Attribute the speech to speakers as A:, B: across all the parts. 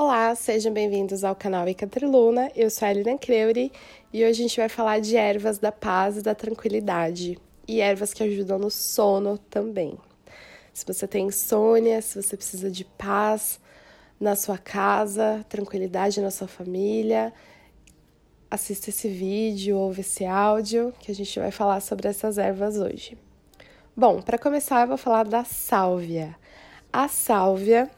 A: Olá, sejam bem-vindos ao canal Icatriluna. Eu sou a Elina Creuri e hoje a gente vai falar de ervas da paz e da tranquilidade e ervas que ajudam no sono também. Se você tem insônia, se você precisa de paz na sua casa, tranquilidade na sua família, assista esse vídeo, ouve esse áudio que a gente vai falar sobre essas ervas hoje. Bom, para começar, eu vou falar da sálvia. A sálvia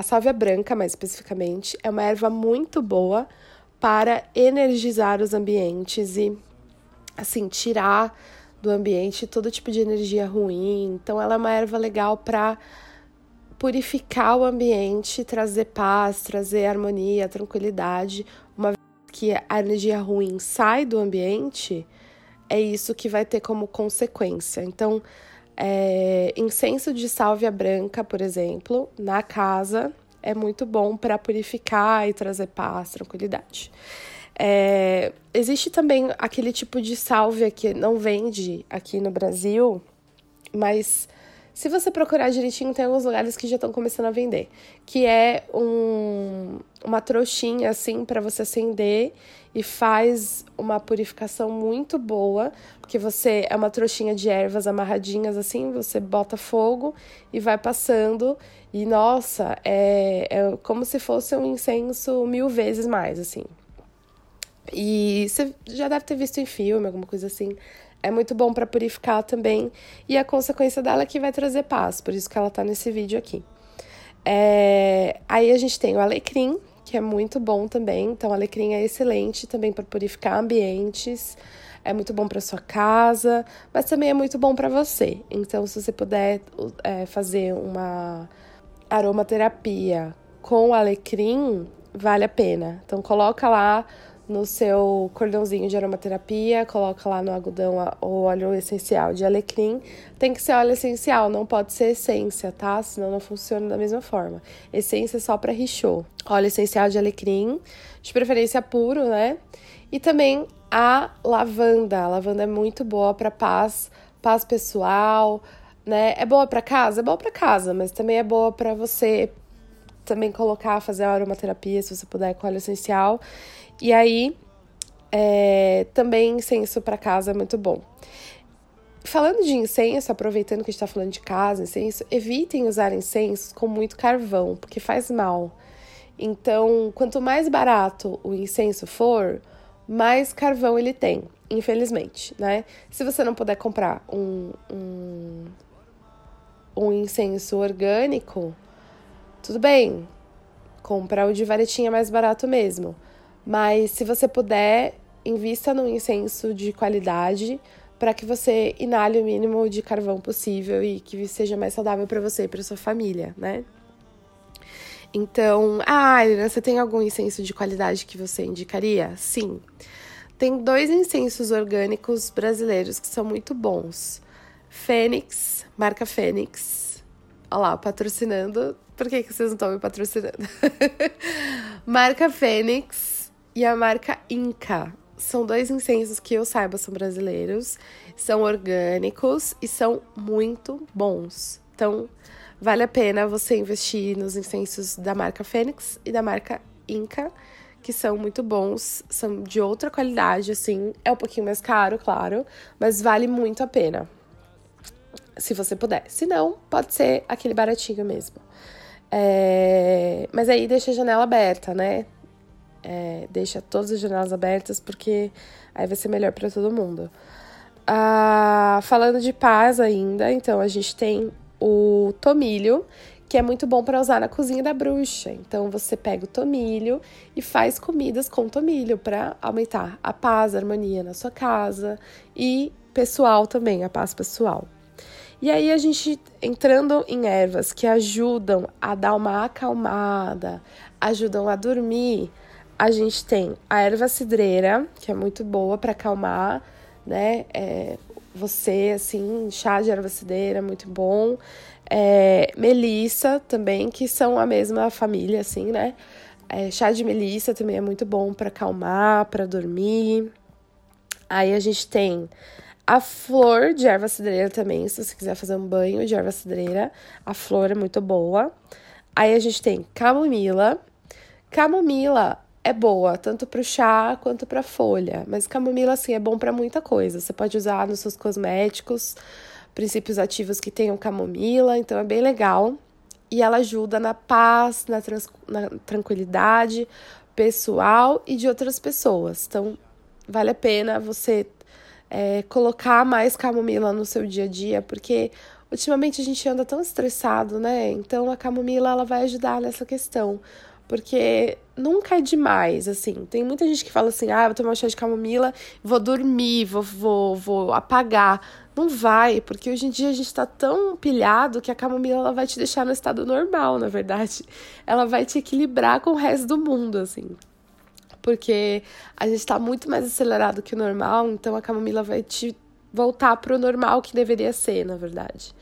A: a sálvia branca, mais especificamente, é uma erva muito boa para energizar os ambientes e, assim, tirar do ambiente todo tipo de energia ruim. Então, ela é uma erva legal para purificar o ambiente, trazer paz, trazer harmonia, tranquilidade. Uma vez que a energia ruim sai do ambiente, é isso que vai ter como consequência. Então, é, incenso de sálvia branca, por exemplo, na casa é muito bom para purificar e trazer paz, tranquilidade. É, existe também aquele tipo de sálvia que não vende aqui no Brasil, mas se você procurar direitinho, tem alguns lugares que já estão começando a vender, que é um, uma trouxinha assim para você acender e faz uma purificação muito boa, porque você é uma trouxinha de ervas amarradinhas assim, você bota fogo e vai passando. E nossa, é, é como se fosse um incenso mil vezes mais assim. E você já deve ter visto em filme, alguma coisa assim é muito bom para purificar também. E a consequência dela é que vai trazer paz, por isso que ela tá nesse vídeo aqui. É, aí a gente tem o alecrim, que é muito bom também. Então, o alecrim é excelente também para purificar ambientes. É muito bom para sua casa, mas também é muito bom para você. Então, se você puder é, fazer uma aromaterapia com alecrim, vale a pena. Então, coloca lá no seu cordãozinho de aromaterapia, coloca lá no algodão o óleo essencial de alecrim. Tem que ser óleo essencial, não pode ser essência, tá? Senão não funciona da mesma forma. Essência só para richô. Óleo essencial de alecrim, de preferência puro, né? E também a lavanda. A lavanda é muito boa para paz, paz pessoal, né? É boa para casa, é boa para casa, mas também é boa para você também colocar, fazer a aromaterapia, se você puder, com óleo essencial. E aí, é, também incenso para casa é muito bom. Falando de incenso, aproveitando que a gente está falando de casa, incenso, evitem usar incensos com muito carvão, porque faz mal. Então, quanto mais barato o incenso for, mais carvão ele tem, infelizmente, né? Se você não puder comprar um, um, um incenso orgânico, tudo bem, compra o de varetinha mais barato mesmo. Mas se você puder, invista num incenso de qualidade para que você inale o mínimo de carvão possível e que seja mais saudável para você e para sua família, né? Então, ah, Irina, você tem algum incenso de qualidade que você indicaria? Sim. Tem dois incensos orgânicos brasileiros que são muito bons. Fênix, marca Fênix. Olha lá, patrocinando. Por que, que vocês não estão me patrocinando? marca Fênix e a marca Inca. São dois incensos que eu saiba são brasileiros, são orgânicos e são muito bons. Então, vale a pena você investir nos incensos da marca Fênix e da marca Inca, que são muito bons, são de outra qualidade, assim. É um pouquinho mais caro, claro, mas vale muito a pena. Se você puder. Se não, pode ser aquele baratinho mesmo. É... Mas aí deixa a janela aberta, né? É, deixa todas as janelas abertas porque aí vai ser melhor para todo mundo. Ah, falando de paz ainda, então a gente tem o tomilho, que é muito bom para usar na cozinha da bruxa. Então você pega o tomilho e faz comidas com tomilho para aumentar a paz, a harmonia na sua casa e pessoal também, a paz pessoal. E aí a gente entrando em ervas que ajudam a dar uma acalmada, ajudam a dormir, a gente tem a erva cidreira, que é muito boa para acalmar, né? É, você, assim, chá de erva cidreira, muito bom. É, melissa também, que são a mesma família, assim, né? É, chá de melissa também é muito bom para acalmar, para dormir. Aí a gente tem a flor de erva cidreira também, se você quiser fazer um banho de erva cidreira, a flor é muito boa. Aí a gente tem camomila, Camomila é boa, tanto para o chá quanto para folha. Mas camomila, assim, é bom para muita coisa. Você pode usar nos seus cosméticos, princípios ativos que tenham camomila, então é bem legal. E ela ajuda na paz, na, trans, na tranquilidade pessoal e de outras pessoas. Então, vale a pena você é, colocar mais camomila no seu dia a dia, porque ultimamente a gente anda tão estressado, né? Então, a camomila ela vai ajudar nessa questão porque nunca é demais, assim. Tem muita gente que fala assim: ah, vou tomar um chá de camomila, vou dormir, vou, vou, vou apagar. Não vai, porque hoje em dia a gente tá tão pilhado que a camomila ela vai te deixar no estado normal, na verdade. Ela vai te equilibrar com o resto do mundo, assim. Porque a gente tá muito mais acelerado que o normal, então a camomila vai te voltar pro normal que deveria ser, na verdade.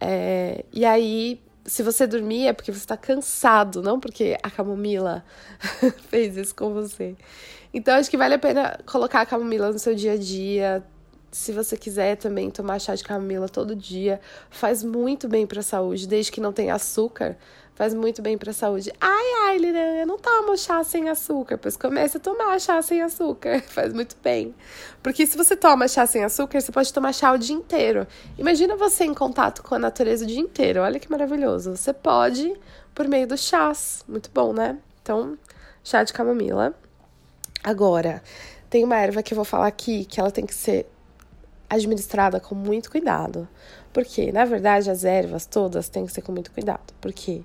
A: É, e aí, se você dormir é porque você está cansado, não porque a camomila fez isso com você. Então acho que vale a pena colocar a camomila no seu dia a dia. Se você quiser também tomar chá de camomila todo dia, faz muito bem para a saúde, desde que não tenha açúcar faz muito bem para a saúde. Ai, ai, Lilian, eu não tomo chá sem açúcar. Pois comece a tomar chá sem açúcar, faz muito bem. Porque se você toma chá sem açúcar, você pode tomar chá o dia inteiro. Imagina você em contato com a natureza o dia inteiro. Olha que maravilhoso. Você pode por meio dos chás. Muito bom, né? Então, chá de camomila. Agora, tem uma erva que eu vou falar aqui que ela tem que ser administrada com muito cuidado. Porque, na verdade, as ervas todas têm que ser com muito cuidado. Porque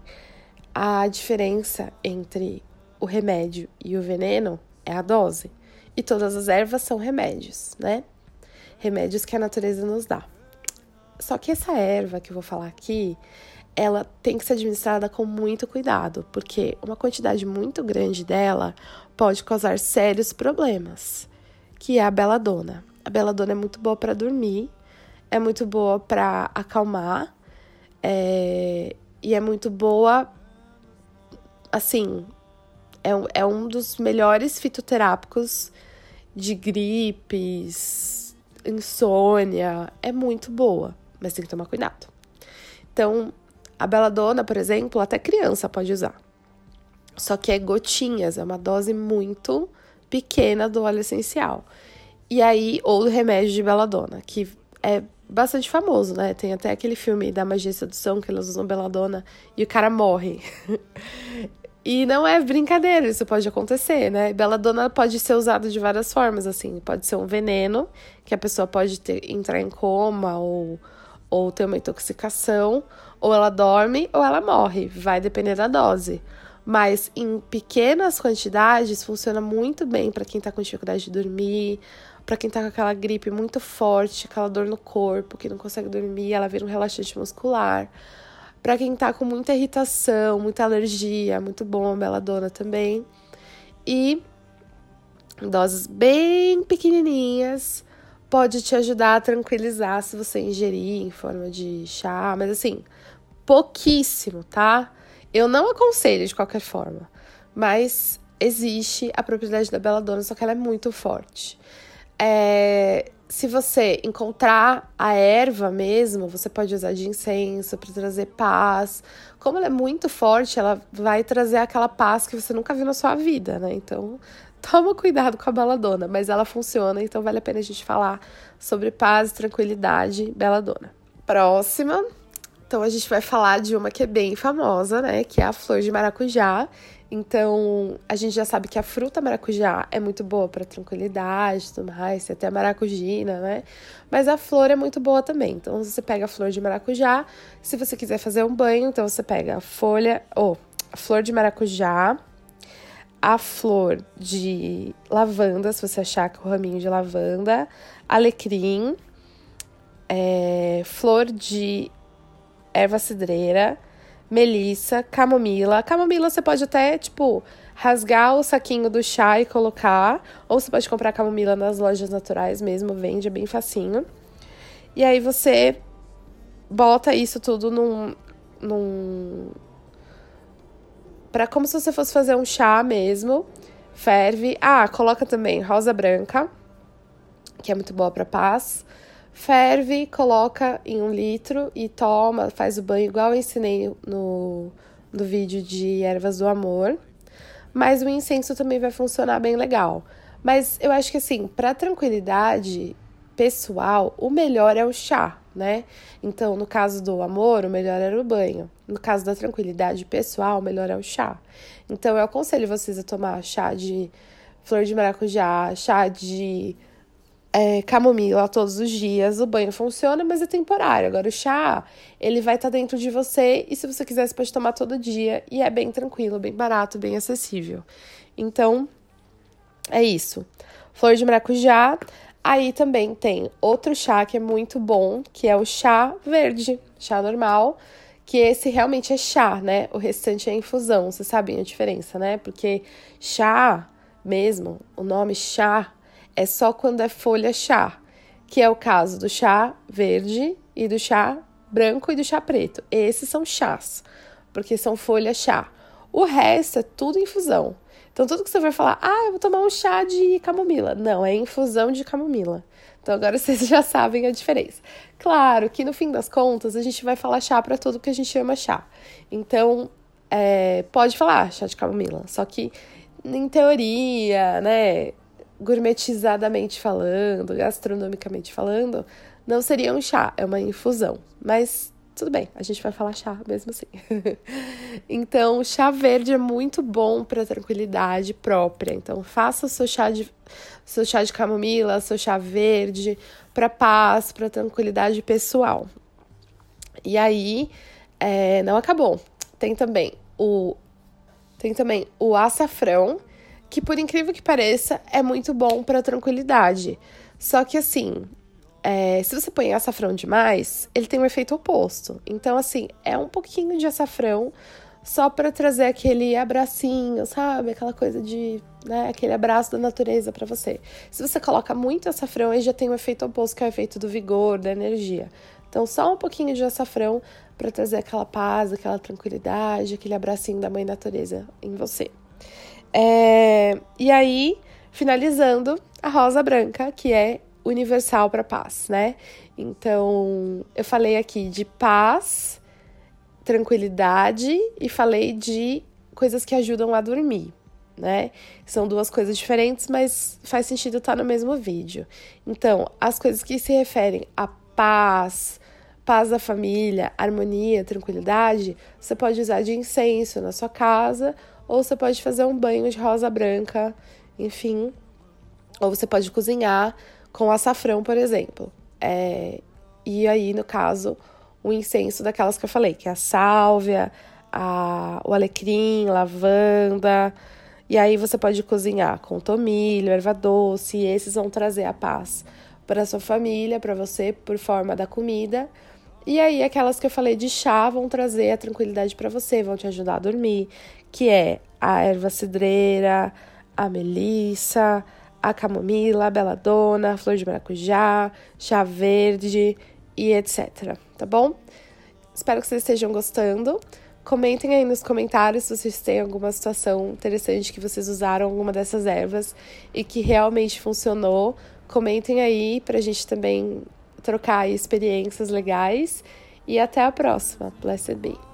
A: a diferença entre o remédio e o veneno é a dose. E todas as ervas são remédios, né? Remédios que a natureza nos dá. Só que essa erva que eu vou falar aqui, ela tem que ser administrada com muito cuidado, porque uma quantidade muito grande dela pode causar sérios problemas, que é a beladona. A beladona é muito boa para dormir, é muito boa para acalmar é, e é muito boa, assim, é, é um dos melhores fitoterápicos de gripes, insônia, é muito boa, mas tem que tomar cuidado. Então, a beladona, por exemplo, até criança pode usar. Só que é gotinhas, é uma dose muito pequena do óleo essencial. E aí, ou do remédio de beladona, que é bastante famoso, né? Tem até aquele filme da magia e sedução que elas usam beladona e o cara morre. e não é brincadeira, isso pode acontecer, né? Beladona pode ser usado de várias formas, assim. Pode ser um veneno, que a pessoa pode ter, entrar em coma ou, ou ter uma intoxicação, ou ela dorme ou ela morre, vai depender da dose. Mas em pequenas quantidades funciona muito bem para quem tá com dificuldade de dormir, para quem tá com aquela gripe muito forte, aquela dor no corpo, que não consegue dormir, ela vira um relaxante muscular. Para quem tá com muita irritação, muita alergia, muito bom a beladona também. E doses bem pequenininhas pode te ajudar a tranquilizar se você ingerir em forma de chá, mas assim, pouquíssimo, tá? Eu não aconselho de qualquer forma, mas existe a propriedade da beladona, só que ela é muito forte. É, se você encontrar a erva mesmo, você pode usar de incenso para trazer paz. Como ela é muito forte, ela vai trazer aquela paz que você nunca viu na sua vida, né? Então, toma cuidado com a beladona, mas ela funciona, então vale a pena a gente falar sobre paz tranquilidade, beladona. Próxima. Então a gente vai falar de uma que é bem famosa, né, que é a flor de maracujá. Então, a gente já sabe que a fruta maracujá é muito boa para tranquilidade e tudo mais, até maracujina, né? Mas a flor é muito boa também. Então, você pega a flor de maracujá, se você quiser fazer um banho, então você pega a folha, ou a flor de maracujá, a flor de lavanda, se você achar que o raminho de lavanda, alecrim, é, flor de erva cidreira, melissa, camomila. Camomila você pode até, tipo, rasgar o saquinho do chá e colocar. Ou você pode comprar camomila nas lojas naturais mesmo, vende, é bem facinho. E aí você bota isso tudo num. num para como se você fosse fazer um chá mesmo. Ferve. Ah, coloca também rosa branca, que é muito boa para paz. Ferve, coloca em um litro e toma, faz o banho igual eu ensinei no, no vídeo de ervas do amor. mas o incenso também vai funcionar bem legal. Mas eu acho que assim, para tranquilidade pessoal, o melhor é o chá, né? Então, no caso do amor, o melhor era o banho. No caso da tranquilidade pessoal, o melhor é o chá. Então, eu aconselho vocês a tomar chá de flor de maracujá, chá de é, camomila todos os dias. O banho funciona, mas é temporário. Agora, o chá, ele vai estar tá dentro de você e se você quiser, você pode tomar todo dia e é bem tranquilo, bem barato, bem acessível. Então, é isso. Flor de maracujá. Aí também tem outro chá que é muito bom, que é o chá verde, chá normal, que esse realmente é chá, né? O restante é infusão, vocês sabem a diferença, né? Porque chá mesmo, o nome chá é só quando é folha chá, que é o caso do chá verde e do chá branco e do chá preto. Esses são chás, porque são folha chá. O resto é tudo infusão. Então, tudo que você vai falar, ah, eu vou tomar um chá de camomila. Não, é infusão de camomila. Então, agora vocês já sabem a diferença. Claro que no fim das contas, a gente vai falar chá para tudo que a gente chama chá. Então, é, pode falar chá de camomila. Só que, em teoria, né, gourmetizadamente falando, gastronomicamente falando, não seria um chá, é uma infusão. Mas tudo bem, a gente vai falar chá mesmo assim. então, chá verde é muito bom para tranquilidade própria. Então, faça seu chá de seu chá de camomila, seu chá verde para paz, para tranquilidade pessoal. E aí, é, não acabou. Tem também o tem também o açafrão, que por incrível que pareça, é muito bom para tranquilidade. Só que assim, é, se você põe açafrão demais, ele tem um efeito oposto. Então, assim, é um pouquinho de açafrão só para trazer aquele abracinho, sabe? Aquela coisa de, né, aquele abraço da natureza para você. Se você coloca muito açafrão, aí já tem um efeito oposto, que é o efeito do vigor, da energia. Então, só um pouquinho de açafrão para trazer aquela paz, aquela tranquilidade, aquele abracinho da mãe natureza em você. É, e aí, finalizando, a rosa branca, que é universal para paz, né? Então, eu falei aqui de paz, tranquilidade e falei de coisas que ajudam a dormir, né? São duas coisas diferentes, mas faz sentido estar no mesmo vídeo. Então, as coisas que se referem a paz, paz da família, harmonia, tranquilidade, você pode usar de incenso na sua casa, ou você pode fazer um banho de rosa branca, enfim, ou você pode cozinhar com açafrão, por exemplo. É, e aí, no caso, o incenso daquelas que eu falei, que é a sálvia, a, o alecrim, lavanda. E aí você pode cozinhar com tomilho, erva doce, e esses vão trazer a paz para sua família, para você, por forma da comida. E aí aquelas que eu falei de chá vão trazer a tranquilidade para você, vão te ajudar a dormir, que é a erva cidreira, a melissa, a camomila, a beladona, a flor de maracujá, chá verde e etc. Tá bom? Espero que vocês estejam gostando. Comentem aí nos comentários se vocês têm alguma situação interessante que vocês usaram alguma dessas ervas e que realmente funcionou. Comentem aí pra gente também trocar experiências legais. E até a próxima. Blessed be.